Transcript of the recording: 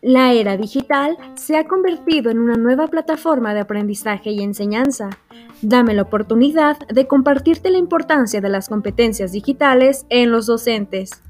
La era digital se ha convertido en una nueva plataforma de aprendizaje y enseñanza. Dame la oportunidad de compartirte la importancia de las competencias digitales en los docentes.